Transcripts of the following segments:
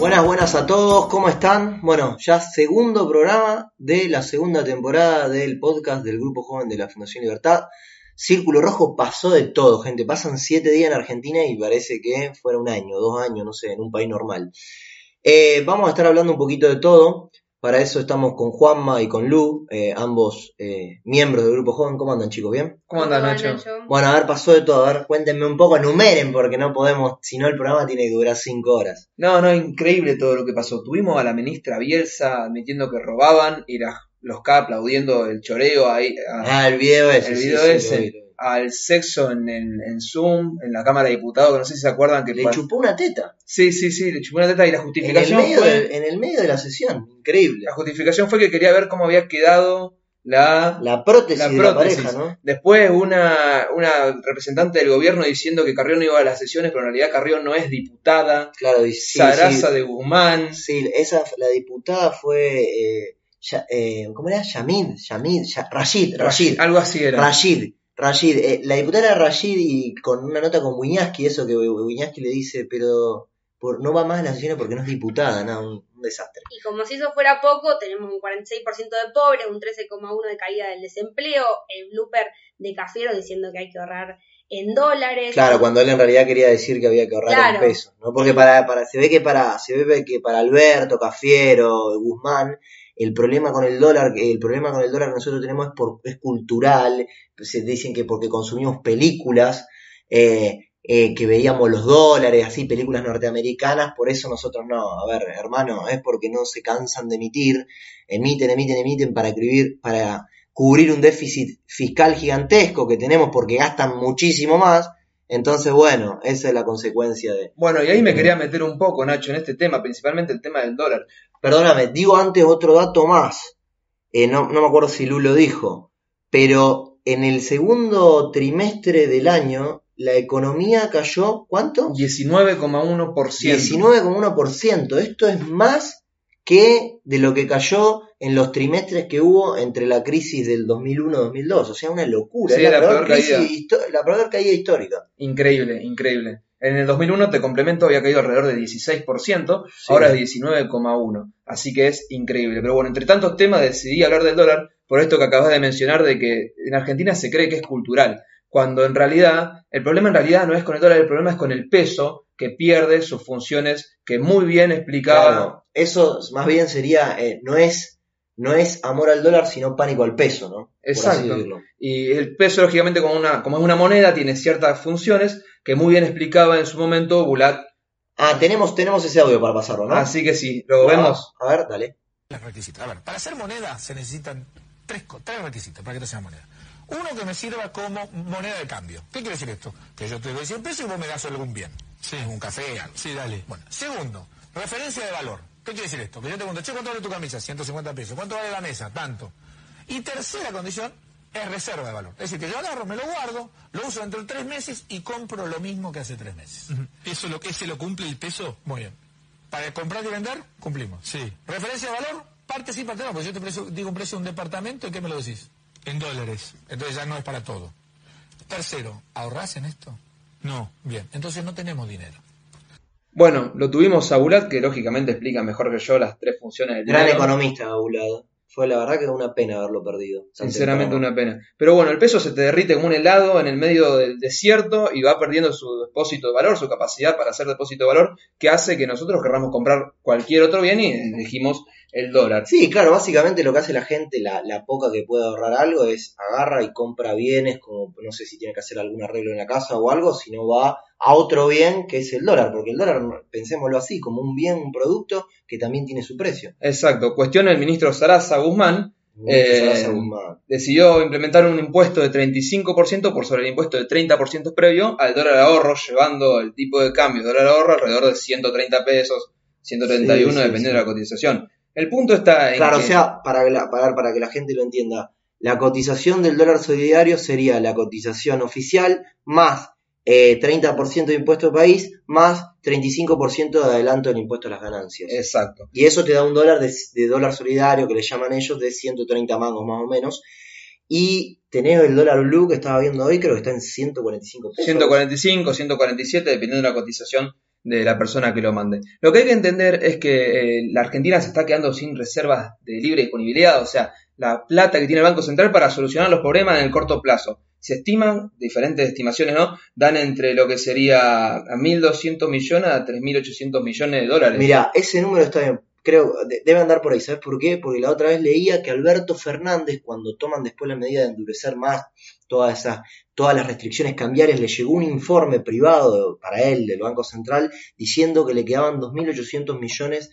Buenas, buenas a todos, ¿cómo están? Bueno, ya segundo programa de la segunda temporada del podcast del Grupo Joven de la Fundación Libertad. Círculo Rojo pasó de todo, gente. Pasan siete días en Argentina y parece que fuera un año, dos años, no sé, en un país normal. Eh, vamos a estar hablando un poquito de todo. Para eso estamos con Juanma y con Lu, eh, ambos eh, miembros del Grupo Joven. ¿Cómo andan, chicos? ¿Bien? ¿Cómo andas, va, Nacho? Bueno, a ver, pasó de todo. A ver, cuéntenme un poco, numeren, porque no podemos, si no el programa tiene que durar cinco horas. No, no, increíble todo lo que pasó. Tuvimos a la ministra Bielsa admitiendo que robaban y la- los K aplaudiendo el choreo ahí, a- Ah, el video ese. el video sí, ese. Al sexo en, el- en Zoom, en la Cámara de Diputados, que no sé si se acuerdan que... Le chupó una teta. Sí, sí, sí, le chupó una teta y la En el, justificación medio fue... de, en el medio de la sesión. Increíble. La justificación fue que quería ver cómo había quedado la... La prótesis, La de la pareja, ¿no? Después una, una representante del gobierno diciendo que Carrión no iba a las sesiones, pero en realidad Carrión no es diputada. Claro, sí, Sarasa sí, de Guzmán. sí, esa, la diputada fue, eh, Ya- eh, ¿cómo era? Yamid, Yamid, Ya- Rashid, Rashid, Algo así era. Rashid, Rashid. Eh, la diputada Rashid y con una nota con Wiñaski, eso que Wiñaski le dice, pero por, no va más a las sesiones porque no es diputada, nada, un, un desastre. Y como si eso fuera poco, tenemos un 46% de pobres, un 13,1% de caída del desempleo, el blooper de Cafiero diciendo que hay que ahorrar en dólares. Claro, cuando él en realidad quería decir que había que ahorrar Claro. en pesos, ¿no? Porque para, para, se ve que para, se ve que para Alberto, Cafiero, Guzmán, el problema con el dólar, que el problema con el dólar que nosotros tenemos es por, es cultural, se dicen que porque consumimos películas, eh, eh, que veíamos los dólares, así, películas norteamericanas, por eso nosotros no, a ver, hermano, es porque no se cansan de emitir, emiten, emiten, emiten para escribir, para cubrir un déficit fiscal gigantesco que tenemos porque gastan muchísimo más, entonces, bueno, esa es la consecuencia de... Bueno, y ahí me quería meter un poco, Nacho, en este tema, principalmente el tema del dólar. Perdóname, digo antes otro dato más. Eh, no, no me acuerdo si Lu lo dijo, pero en el segundo trimestre del año la economía cayó, ¿cuánto? 19,1%. 19,1%. Esto es más que de lo que cayó en los trimestres que hubo entre la crisis del 2001-2002. O sea, una locura. Sí, la, la peor peor crisis la peor caída histórica. Increíble, increíble. En el 2001 te complemento había caído alrededor de 16%, ahora es 19,1%. Así que es increíble. Pero bueno, entre tantos temas decidí hablar del dólar por esto que acabas de mencionar de que en Argentina se cree que es cultural, cuando en realidad el problema en realidad no es con el dólar, el problema es con el peso que pierde sus funciones que muy bien explicaba. Claro, eso más bien sería, eh, no es no es amor al dólar, sino pánico al peso, ¿no? Exacto. Y el peso, lógicamente, como, una, como es una moneda, tiene ciertas funciones que muy bien explicaba en su momento Bulat. Ah, tenemos, tenemos ese audio para pasarlo, ¿no? Así que sí, lo vemos. A ver, dale. Los requisitos. A ver, para hacer moneda se necesitan tres, co- tres requisitos para que esto sea moneda. Uno que me sirva como moneda de cambio. ¿Qué quiere decir esto? Que yo te doy 100 pesos y vos me das algún bien. Sí. Un café, algo. Sí, dale. Bueno, segundo, referencia de valor. ¿Qué quiere decir esto? Que yo te pregunto, che, ¿cuánto vale tu camisa? 150 pesos. ¿Cuánto vale la mesa? Tanto. Y tercera condición es reserva de valor. Es decir, que yo agarro, me lo guardo, lo uso dentro de tres meses y compro lo mismo que hace tres meses. ¿Eso lo, ¿Ese lo cumple el peso? Muy bien. Para comprar y vender, cumplimos. Sí. Referencia de valor, parte sí, parte no, porque yo te precio- digo un precio de un departamento y ¿qué me lo decís? En dólares. Entonces ya no es para todo. Tercero, ¿ahorrás en esto? No. Bien, entonces no tenemos dinero. Bueno, lo tuvimos a Bulat, que lógicamente explica mejor que yo las tres funciones del Gran dinero. economista, Gaulado. Fue la verdad que una pena haberlo perdido. Sinceramente una pena. Pero bueno, el peso se te derrite como un helado en el medio del desierto y va perdiendo su depósito de valor, su capacidad para hacer depósito de valor, que hace que nosotros querramos comprar cualquier otro bien y elegimos el dólar. Sí, claro, básicamente lo que hace la gente, la, la poca que puede ahorrar algo, es agarra y compra bienes, como no sé si tiene que hacer algún arreglo en la casa o algo, sino va a otro bien que es el dólar, porque el dólar, pensémoslo así, como un bien, un producto que también tiene su precio. Exacto. Cuestiona el ministro Sarasa Guzmán, Eh, decidió implementar un impuesto de 35% por sobre el impuesto de 30% previo al dólar ahorro, llevando el tipo de cambio dólar ahorro alrededor de 130 pesos, 131 Sí, sí, dependiendo sí. de la cotización. El punto está en Claro, que o sea, para, la- para, para que la gente lo entienda, la cotización del dólar solidario sería la cotización oficial más eh, 30% de impuesto país más 35% de adelanto del impuesto a las ganancias. Exacto. Y eso te da un dólar de, de dólar solidario, que le llaman ellos, de 130 mangos más o menos. Y tenés el dólar blue que estaba viendo hoy, creo que está en 145 pesos. 145, 147, dependiendo de la cotización de la persona que lo mande. Lo que hay que entender es que eh, la Argentina se está quedando sin reservas de libre disponibilidad, o sea, la plata que tiene el Banco Central para solucionar los problemas en el corto plazo. Se estiman, diferentes estimaciones, ¿no? Dan entre lo que sería a 1.200 millones a 3.800 millones de dólares. Mira, ese número está bien. Creo, de- debe andar por ahí. ¿Sabes por qué? Porque la otra vez leía que Alberto Fernández, cuando toman después la medida de endurecer más todas esas, todas las restricciones cambiarias, le llegó un informe privado para él del Banco Central diciendo que le quedaban 2.800 millones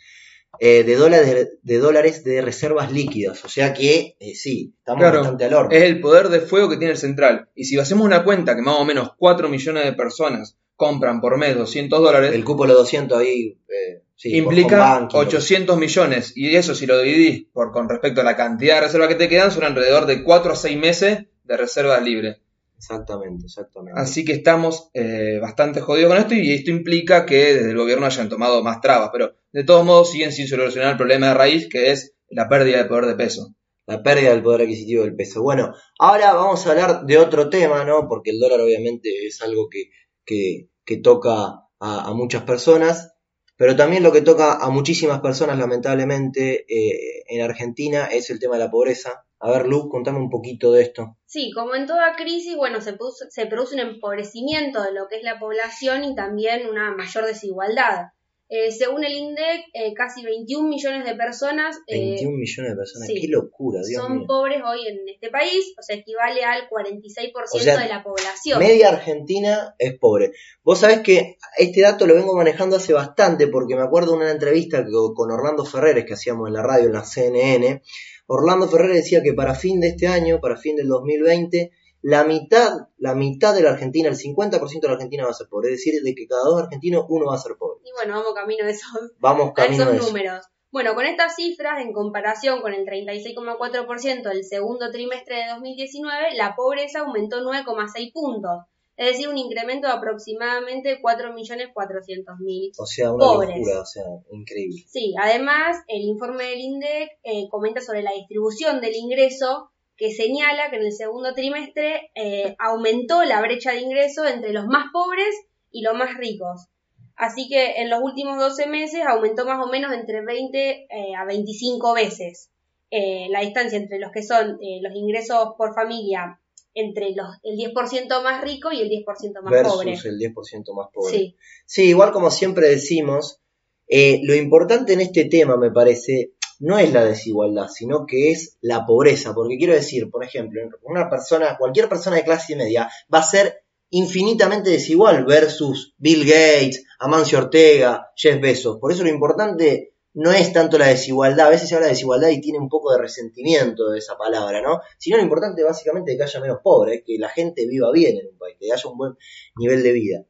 eh, de, dólares, de dólares de reservas líquidas. O sea que, eh, sí, estamos Claro, bastante al horno. Es el poder de fuego que tiene el central. Y si hacemos una cuenta que más o menos 4 millones de personas compran por mes 200 dólares, El cupo de los 200 ahí, eh, sí, implica banking, lo que- 800 millones. Y eso si lo dividís por con respecto a la cantidad de reservas que te quedan, son alrededor de 4 a 6 meses de reservas libres. Exactamente, exactamente. Así que estamos eh, bastante jodidos con esto y esto implica que desde el gobierno hayan tomado más trabas. Pero de todos modos siguen sin solucionar el problema de raíz que es la pérdida de poder de peso. La pérdida del poder adquisitivo del peso. Bueno, ahora vamos a hablar de otro tema, ¿no? Porque el dólar obviamente es algo que, que, que toca a, a muchas personas, pero también lo que toca a muchísimas personas, lamentablemente, eh, en Argentina es el tema de la pobreza. A ver, Lu, contame un poquito de esto. Sí, como en toda crisis, bueno, se, produce- se produce un empobrecimiento de lo que es la población y también una mayor desigualdad. Eh, según el INDEC, eh, casi 21 millones de personas eh, 21 millones de personas, sí. qué locura, Dios son mío. pobres hoy en este país, o sea, equivale al 46% O sea, de la población. Media Argentina es pobre. Vos sabés que este dato lo vengo manejando hace bastante porque me acuerdo de una entrevista que- con Orlando Ferreres que hacíamos en la radio, en la CNN. Orlando Ferreres decía que para fin de este año, para fin del 2020, la mitad, la mitad de la Argentina, el 50% de la Argentina va a ser pobre. Es decir, de que cada dos argentinos uno va a ser pobre. Y bueno, vamos camino de esos, Vamos a camino esos de eso. números. Bueno, con estas cifras, en comparación con el 36,4% del segundo trimestre de 2019, la pobreza aumentó 9,6 puntos, es decir, un incremento de aproximadamente 4.400.000. O sea, una Pobres. locura, o sea, increíble. Sí, además, el informe del INDEC eh, comenta sobre la distribución del ingreso que señala que en el segundo trimestre eh, aumentó la brecha de ingreso entre los más pobres y los más ricos. Así que en los últimos 12 meses aumentó más o menos entre 20 eh, a 25 veces la distancia entre los que son los ingresos por familia entre los, el 10% más rico y el 10% más Versus pobre. el 10% más pobre. Sí, Sí, igual como siempre decimos, eh, lo importante en este tema, me parece, no es la desigualdad, sino que es la pobreza. Porque quiero decir, por ejemplo, una persona, cualquier persona de clase media va a ser infinitamente desigual versus Bill Gates, Amancio Ortega, Jeff Bezos. Por eso lo importante no es tanto la desigualdad, a veces se habla de desigualdad y tiene un poco de resentimiento de esa palabra, ¿no? Sino lo importante básicamente es que haya menos pobres, que la gente viva bien en un país, que haya un buen nivel de vida.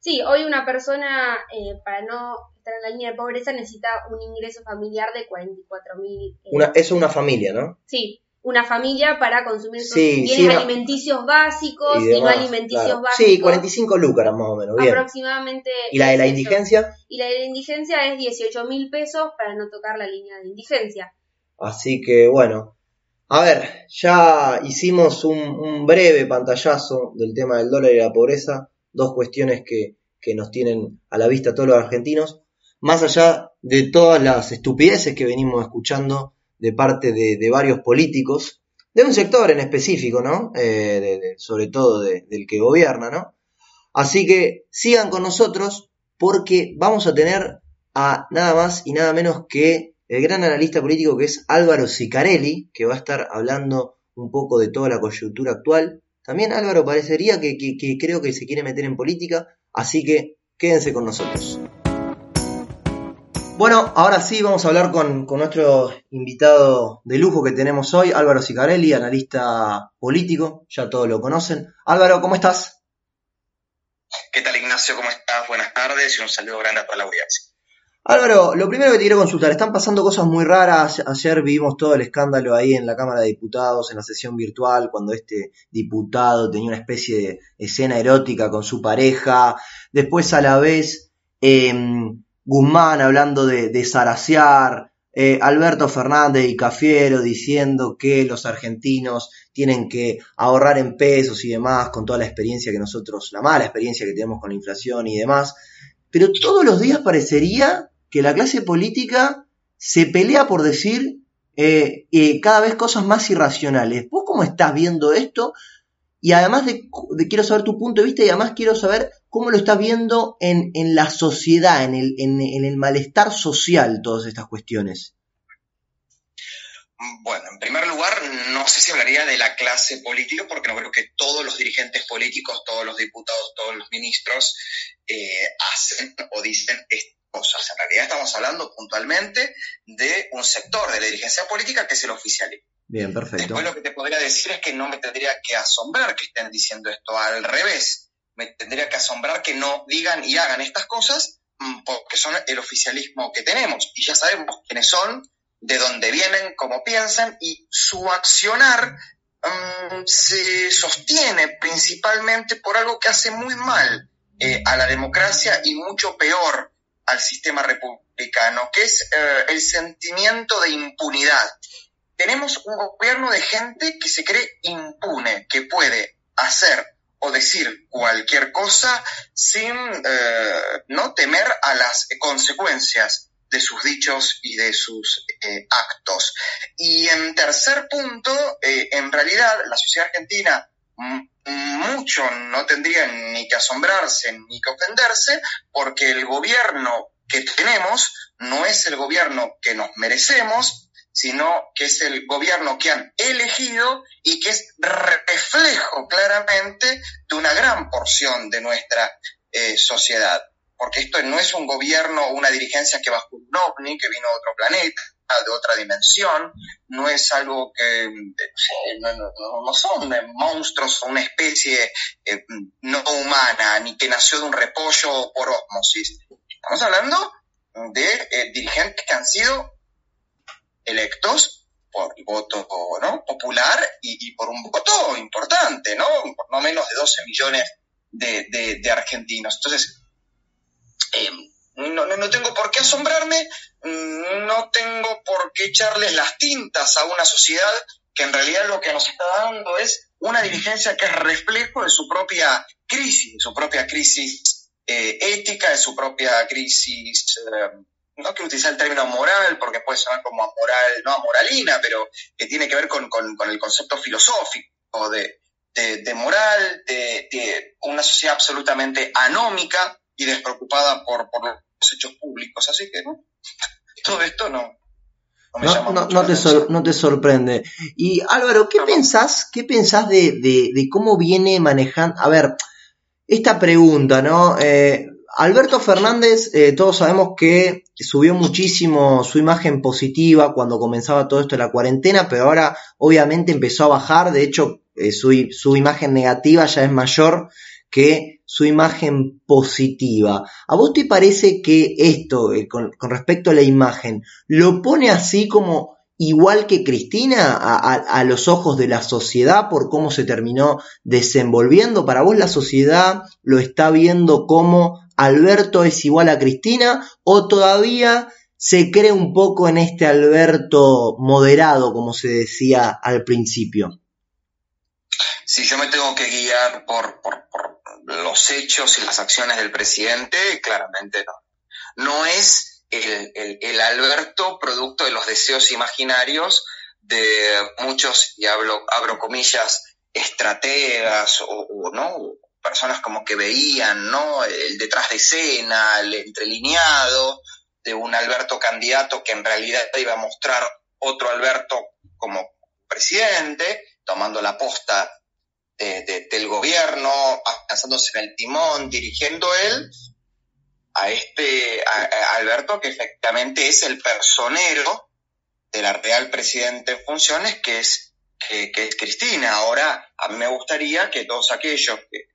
Sí, hoy una persona eh, para no estar en la línea de pobreza necesita un ingreso familiar de 44 mil. Una, eso es una familia, ¿no? Sí, una familia para consumir sus Sí, bienes sí, alimenticios básicos y, no alimenticios claro. básicos. Sí, 45 lucas más o menos, bien. Aproximadamente. ¿Y la de la indigencia? Y la de la indigencia es 18 mil pesos para no tocar la línea de indigencia. Así que bueno. A ver, ya hicimos un, un breve pantallazo del tema del dólar y la pobreza. Dos cuestiones que, que nos tienen a la vista todos los argentinos. Más allá de todas las estupideces que venimos escuchando de parte de, varios políticos, de un sector en específico, ¿no? Eh, sobre todo de- del que gobierna, ¿no? Así que sigan con nosotros porque vamos a tener a nada más y nada menos que el gran analista político que es Álvaro Sicarelli, que va a estar hablando un poco de toda la coyuntura actual. También Álvaro parecería que- que creo que se quiere meter en política, así que quédense con nosotros. Bueno, ahora sí vamos a hablar con, con nuestro invitado de lujo que tenemos hoy, Álvaro Sicarelli, analista político, ya todos lo conocen. Álvaro, ¿cómo estás? ¿Qué tal Ignacio? ¿Cómo estás? Buenas tardes y un saludo grande a toda la audiencia. Álvaro, lo primero que te quiero consultar, están pasando cosas muy raras. Ayer vimos todo el escándalo ahí en la Cámara de Diputados, en la sesión virtual, cuando este diputado tenía una especie de escena erótica con su pareja. Después a la vez eh, Guzmán hablando de, de zarasear, eh, Alberto Fernández y Cafiero diciendo que los argentinos tienen que ahorrar en pesos y demás, con toda la experiencia que nosotros, la mala experiencia que tenemos con la inflación y demás. pero todos los días parecería que la clase política se pelea por decir eh, eh, cada vez cosas más irracionales. ¿Vos cómo estás viendo esto? Y además de, quiero saber tu punto de vista y además quiero saber cómo lo estás viendo en, en la sociedad, en el, en, en el malestar social, todas estas cuestiones. Bueno, en primer lugar, no sé si hablaría de la clase política, porque no creo que todos los dirigentes políticos, todos los diputados, todos los ministros eh, hacen o dicen cosas. En realidad estamos hablando puntualmente de un sector de la dirigencia política que es el oficialismo. Bien, perfecto. Después lo que te podría decir es que no me tendría que asombrar que estén diciendo esto al revés. Me tendría que asombrar que no digan y hagan estas cosas mm, porque son el oficialismo que tenemos. Y ya sabemos quiénes son, de dónde vienen, cómo piensan y su accionar um, se sostiene principalmente por algo que hace muy mal eh, a la democracia y mucho peor al sistema republicano, que es eh, el sentimiento de impunidad. Tenemos un gobierno de gente que se cree impune, que puede hacer o decir cualquier cosa sin eh, no temer a las consecuencias de sus dichos y de sus eh, actos. Y en tercer punto, eh, en realidad la sociedad argentina mucho no tendría ni que asombrarse ni que ofenderse porque el gobierno que tenemos no es el gobierno que nos merecemos, sino que es el gobierno que han elegido y que es reflejo claramente de una gran porción de nuestra eh, sociedad porque esto no es un gobierno o una dirigencia que bajo un ovni, que vino de otro planeta, de otra dimensión, no es algo que no, son monstruos o una especie eh, no humana, ni que nació de un repollo por osmosis. Estamos hablando de eh, dirigentes que han sido electos por el voto ¿no? popular y, por un voto importante, ¿no? Por no menos de 12 millones de, argentinos. Entonces, Em, no, no, tengo por qué asombrarme, mm, no tengo por qué echarles las tintas a una sociedad que en realidad lo que nos está dando es una dirigencia que es reflejo de su propia crisis, de su propia crisis eh, ética, de su propia crisis, em, no quiero utilizar el término moral porque puede sonar como moral, no moralina, pero que tiene que ver con, el concepto filosófico de, de, moral, de, de, una sociedad absolutamente anómica, y despreocupada por, por los hechos públicos. Así que ¿no? todo esto no, no, te no, te sorprende. Y Álvaro, ¿qué pensás, qué pensás de, de, cómo viene manejando? A ver, esta pregunta, ¿no? Eh, Alberto Fernández, eh, todos sabemos que subió muchísimo su imagen positiva cuando comenzaba todo esto de la cuarentena, pero ahora obviamente empezó a bajar. De hecho, eh, su, imagen negativa ya es mayor que su imagen positiva. ¿A vos te parece que esto, eh, con, respecto a la imagen, lo pone así como igual que Cristina a, los ojos de la sociedad por cómo se terminó desenvolviendo? ¿Para vos la sociedad lo está viendo como Alberto es igual a Cristina o todavía se cree un poco en este Alberto moderado, como se decía al principio? Si yo me tengo que guiar por, los hechos y las acciones del presidente, claramente no. No es el, Alberto producto de los deseos imaginarios de muchos, y abro comillas, estrategas o, no personas como que veían no el detrás de escena, el entrelineado de un Alberto candidato que en realidad iba a mostrar otro Alberto como presidente, tomando la posta del gobierno, alzándose en el timón, dirigiendo él a este Alberto que efectivamente es el personero de la real presidente en funciones que es que, es Cristina. Ahora a mí me gustaría que todos aquellos que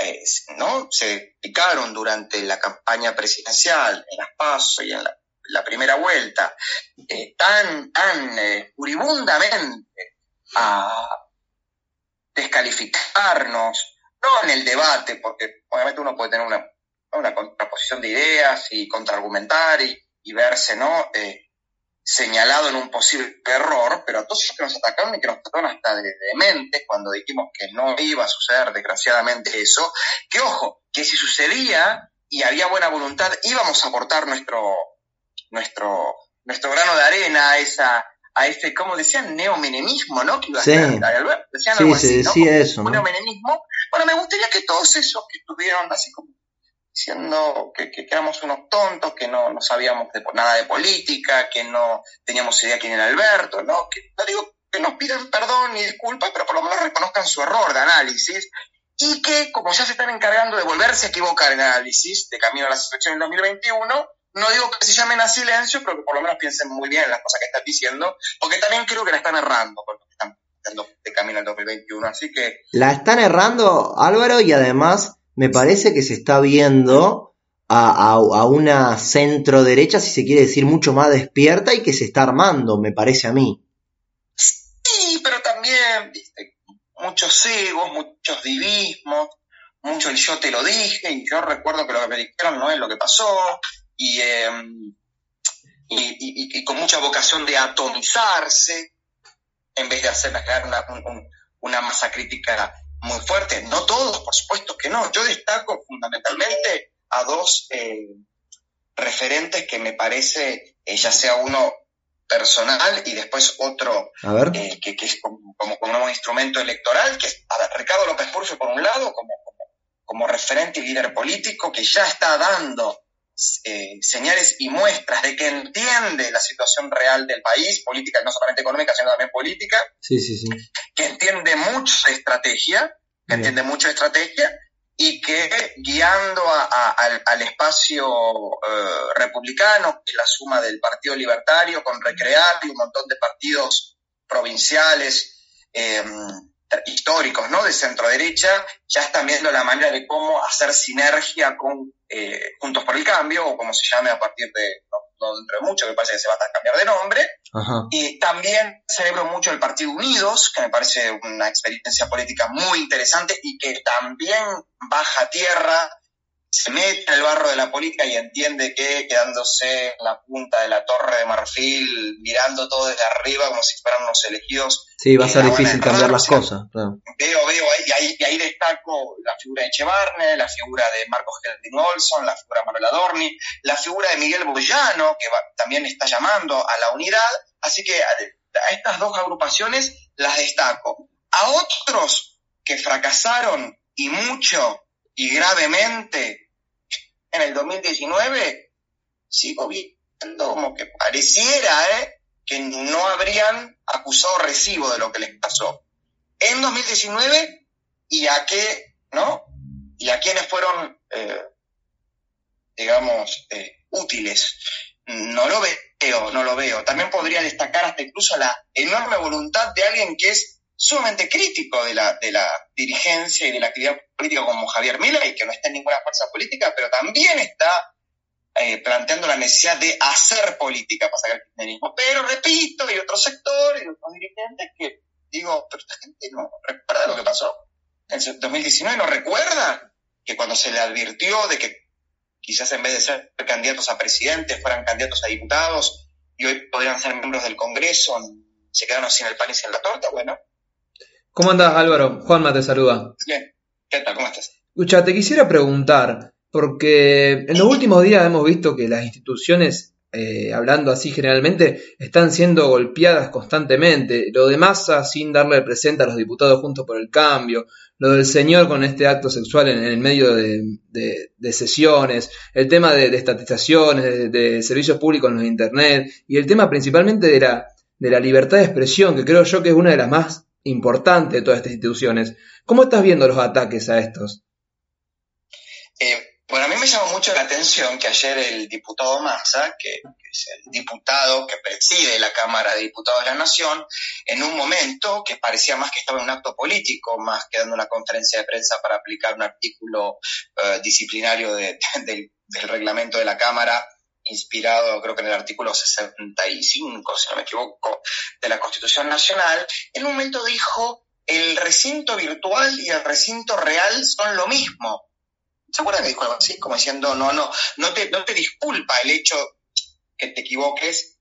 eh, no se picaron durante la campaña presidencial, en las pasos y en la, primera vuelta, eh, tan, tan eh, a, descalificarnos, no en el debate, porque obviamente uno puede tener una, una contraposición de ideas y contraargumentar y, y verse, ¿no? Eh, señalado en un posible error, pero a todos los que nos atacaron y que nos trataron hasta de dementes cuando dijimos que no iba a suceder desgraciadamente eso, que ojo, que si sucedía, y había buena voluntad, íbamos a aportar nuestro, nuestro, nuestro grano de arena a esa, a ese, como decían, neomenemismo, ¿no? Que iba a Sí. Alberto, decían Sí, algo se así, ¿no? decía Como eso, ¿no? neomenemismo. Bueno, me gustaría que todos esos que estuvieron así como diciendo que, que, éramos unos tontos, que no, no sabíamos de, nada de política, que no teníamos idea quién era Alberto, ¿no? Que, no digo que nos pidan perdón ni disculpas, pero por lo menos reconozcan su error de análisis y que, como ya se están encargando de volverse a equivocar en análisis de camino a las elecciones del 2021, no digo que se llamen a silencio, pero que por lo menos piensen muy bien en las cosas que están diciendo, porque también creo que la están errando con lo que están de camino al 2021. Así que La están errando, Álvaro, y además me parece que se está viendo a, una centro derecha, si se quiere decir, mucho más despierta y que se está armando, me parece a mí. Sí, pero también, viste, muchos egos, muchos divismos, mucho el yo te lo dije, y yo recuerdo que lo que me dijeron no es lo que pasó, y, eh, y, con mucha vocación de atomizarse, en vez de hacer una, un, una masa crítica muy fuerte. No todos, por supuesto que no. Yo destaco fundamentalmente a dos eh, referentes que me parece, eh, ya sea uno personal y después otro eh, que, que, es como, como, como, un instrumento electoral, que es a ver, Ricardo López Purcio por un lado, como, como, como, referente y líder político, que ya está dando eh, señales y muestras de que entiende la situación real del país, política, no solamente económica, sino también política, sí, sí, sí. que entiende mucho de estrategia, que Bien. entiende mucho estrategia, y que guiando a, a, al, al, espacio eh, republicano, que es la suma del Partido Libertario con Recrear y un montón de partidos provinciales eh, históricos, ¿no? De centro derecha, ya están viendo la manera de cómo hacer sinergia con eh, Juntos por el Cambio, o como se llame a partir de, no, no dentro de mucho, me parece que se va a cambiar de nombre. Ajá. Y también celebro mucho el Partido Unidos, que me parece una experiencia política muy interesante y que también baja tierra, se mete en el barro de la política y entiende que quedándose en la punta de la torre de marfil, mirando todo desde arriba como si fueran unos elegidos. Sí, va a ser difícil cambiar las cosas. Claro. Veo, veo, ahí, ahí, y ahí destaco la figura de Echevarne, la figura de Marcos Gelding Olson, la figura de Manuel Adorni, la figura de Miguel Boyano, que va, también está llamando a la unidad. Así que a, a estas dos agrupaciones las destaco. A otros que fracasaron y mucho y gravemente en el 2019, sigo viendo como que pareciera ¿eh? que no habrían acusado recibo de lo que les pasó en 2019 y a qué, ¿no? Y a quienes fueron, eh, digamos, eh, útiles. No lo veo, no lo veo. También podría destacar hasta incluso la enorme voluntad de alguien que es sumamente crítico de la, de la dirigencia y de la actividad política como Javier Milei, que no está en ninguna fuerza política, pero también está eh, planteando la necesidad de hacer política para sacar el kirchnerismo. Pero repito, hay otro sector y otros dirigentes que digo, pero esta gente no recuerda lo que pasó. En 2019 no recuerda que cuando se le advirtió de que quizás en vez de ser candidatos a presidente fueran candidatos a diputados y hoy podrían ser miembros del Congreso, se quedaron sin el pan y sin la torta, bueno, ¿Cómo andás, Álvaro? Juanma te saluda. Bien, ¿qué tal? ¿Cómo estás? Escucha, te quisiera preguntar, porque en los últimos días hemos visto que las instituciones, eh, hablando así generalmente, están siendo golpeadas constantemente. Lo de Massa sin darle presente a los diputados juntos por el cambio, lo del señor con este acto sexual en, el medio de, de, de, sesiones, el tema de, de estatizaciones, de, de servicios públicos en los internet, y el tema principalmente de la, de la libertad de expresión, que creo yo que es una de las más importante de todas estas instituciones. ¿Cómo estás viendo los ataques a estos? Eh, bueno, a mí me llamó mucho la atención que ayer el diputado Massa, que, es el diputado que preside la Cámara de Diputados de la Nación, en un momento que parecía más que estaba en un acto político, más que dando una conferencia de prensa para aplicar un artículo uh, disciplinario de, del reglamento de la Cámara, inspirado creo que en el artículo 65, si no me equivoco, de la Constitución Nacional, en un momento dijo, el recinto virtual y el recinto real son lo mismo. ¿Se acuerdan que dijo algo así? Como diciendo, no, no, no te, no te disculpa el hecho que te equivoques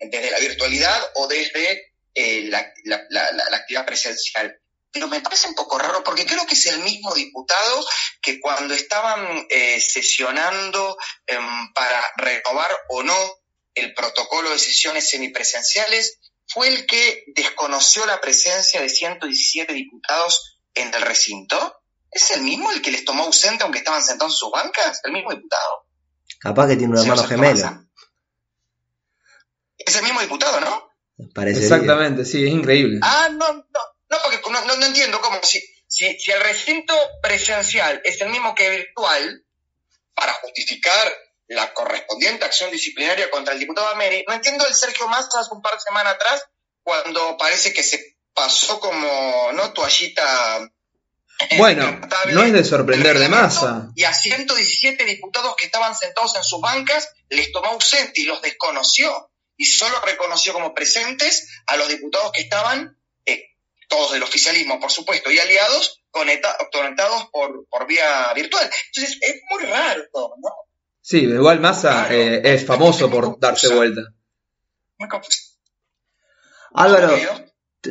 desde la virtualidad o desde eh, la, la, actividad presencial. Pero me parece un poco raro porque creo que es el mismo diputado que cuando estaban eh, sesionando em, para renovar o no el protocolo de sesiones semipresenciales, fue el que desconoció la presencia de 117 diputados en el recinto. ¿Es el mismo el que les tomó ausente aunque estaban sentados en sus bancas? ¿El mismo diputado? Capaz que tiene un hermano gemelo. Es el mismo diputado, ¿no? Exactamente, sí, es increíble. Ah, no, no, no, porque no, no, entiendo cómo, si, si, si el recinto presencial es el mismo que virtual, para justificar la correspondiente acción disciplinaria contra el diputado Ameri, no entiendo el Sergio Massa hace un par de semanas atrás, cuando parece que se pasó como, ¿no? Toallita. Bueno, no es de sorprender de masa. Y a 117 diputados que estaban sentados en sus bancas les tomó ausente y los desconoció y solo reconoció como presentes a los diputados que estaban, eh, todos del oficialismo, por supuesto, y aliados, conectados por, por vía virtual. Entonces, es muy raro todo, ¿no? Sí, igual Massa eh, es famoso por darse vuelta. Álvaro,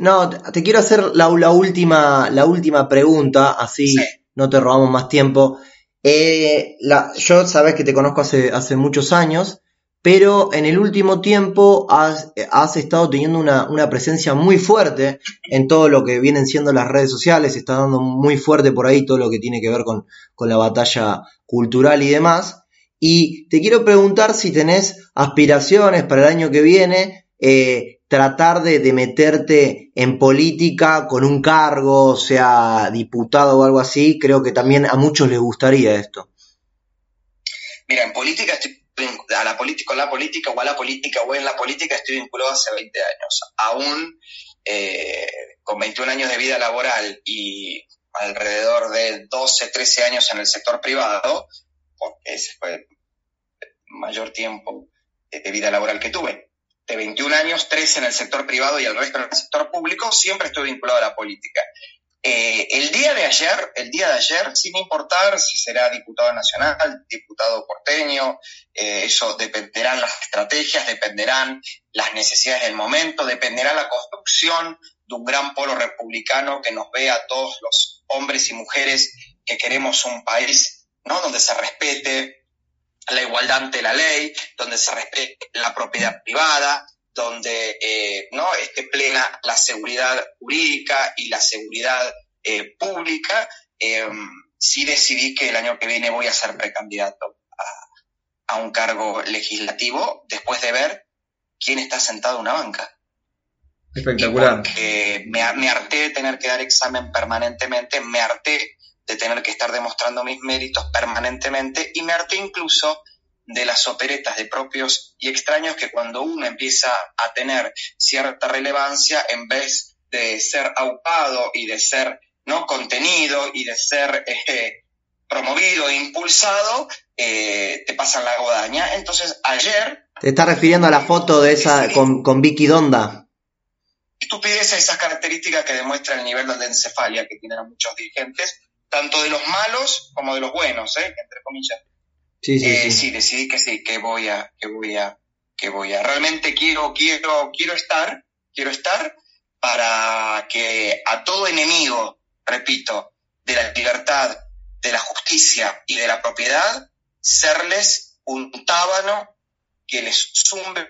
no, te quiero hacer la, última, la última pregunta, así no te robamos más tiempo. Eh, la, yo sabes que te conozco hace, hace muchos años pero en el último tiempo has, estado teniendo una, presencia muy fuerte en todo lo que vienen siendo las redes sociales, estás dando muy fuerte por ahí todo lo que tiene que ver con, la batalla cultural y demás. Y te quiero preguntar si tenés aspiraciones para el año que viene, eh, tratar de, de, meterte en política con un cargo, sea diputado o algo así, creo que también a muchos les gustaría esto. Mira, en política estoy a la política, la política o a la política o en la política estoy vinculado hace 20 años. Aún eh, con 21 años de vida laboral y alrededor de 12, 13 años en el sector privado, porque ese fue el mayor tiempo de vida laboral que tuve. De 21 años, 13 en el sector privado y el resto en el sector público, siempre estoy vinculado a la política. Eh, el día de ayer, el día de ayer, sin importar si será diputado nacional, diputado porteño, eh, eso dependerán las estrategias, dependerán las necesidades del momento, dependerá la construcción de un gran polo republicano que nos vea a todos los hombres y mujeres que queremos un país ¿no? donde se respete la igualdad ante la ley, donde se respete la propiedad privada, donde eh, no esté plena la seguridad jurídica y la seguridad eh, pública, eh, sí decidí que el año que viene voy a ser precandidato a, un cargo legislativo después de ver quién está sentado en una banca. Espectacular. porque me, me harté de tener que dar examen permanentemente, me harté de tener que estar demostrando mis méritos permanentemente y me harté incluso de las operetas de propios y extraños que cuando uno empieza a tener cierta relevancia, en vez de ser aupado y de ser no contenido y de ser eh, promovido e impulsado, eh, te pasan la godaña. Entonces, ayer... Te estás refiriendo a la foto de esa con, con Vicky Donda. Estupidez, esas características que demuestran el nivel de encefalia que tienen muchos dirigentes, tanto de los malos como de los buenos, ¿eh? entre comillas. Sí, sí, eh, sí. decidí que sí, que voy a, que voy a, que voy a. Realmente quiero, quiero, quiero estar, quiero estar para que a todo enemigo, repito, de la libertad, de la justicia y de la propiedad, serles un tábano que les zumbe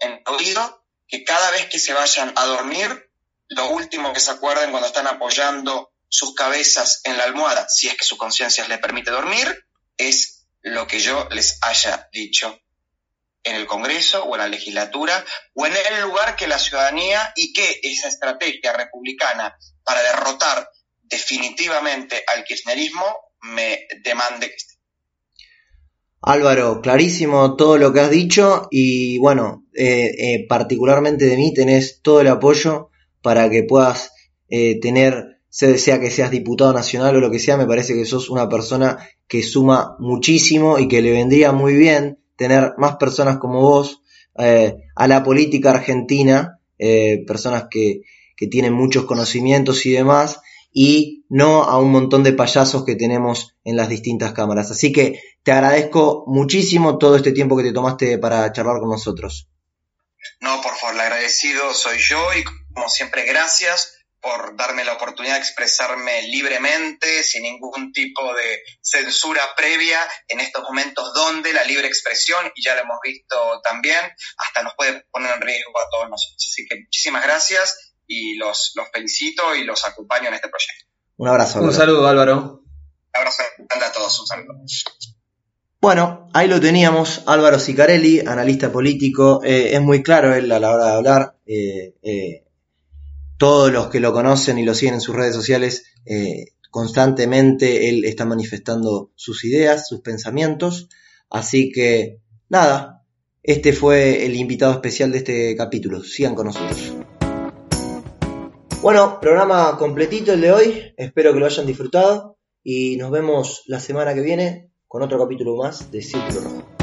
en el oído, que cada vez que se vayan a dormir, lo último que se acuerden cuando están apoyando sus cabezas en la almohada, si es que su conciencia les permite dormir, es lo que yo les haya dicho en el Congreso o en la legislatura o en el lugar que la ciudadanía y que esa estrategia republicana para derrotar definitivamente al kirchnerismo me demande que esté. Álvaro, clarísimo todo lo que has dicho y bueno, eh, eh, particularmente de mí tenés todo el apoyo para que puedas eh, tener sea que seas diputado nacional o lo que sea, me parece que sos una persona que suma muchísimo y que le vendría muy bien tener más personas como vos eh, a la política argentina, eh, personas que, que tienen muchos conocimientos y demás, y no a un montón de payasos que tenemos en las distintas cámaras. Así que te agradezco muchísimo todo este tiempo que te tomaste para charlar con nosotros. No, por favor, el agradecido soy yo y como siempre gracias por darme la oportunidad de expresarme libremente, sin ningún tipo de censura previa, en estos momentos donde la libre expresión, y ya lo hemos visto también, hasta nos puede poner en riesgo a todos nosotros. Así que muchísimas gracias y los, los felicito y los acompaño en este proyecto. Un abrazo. Un saludo, Álvaro. Un abrazo a todos, un saludo. Bueno, ahí lo teníamos, Álvaro Sicarelli, analista político, eh, es muy claro él a la hora de hablar, eh, eh, todos los que lo conocen y lo siguen en sus redes sociales, constantemente él está manifestando sus ideas, sus pensamientos, así que nada, este fue el invitado especial de este capítulo, sigan con nosotros. Bueno, programa completito el de hoy, espero que lo hayan disfrutado y nos vemos la semana que viene con otro capítulo más de Círculo Rojo.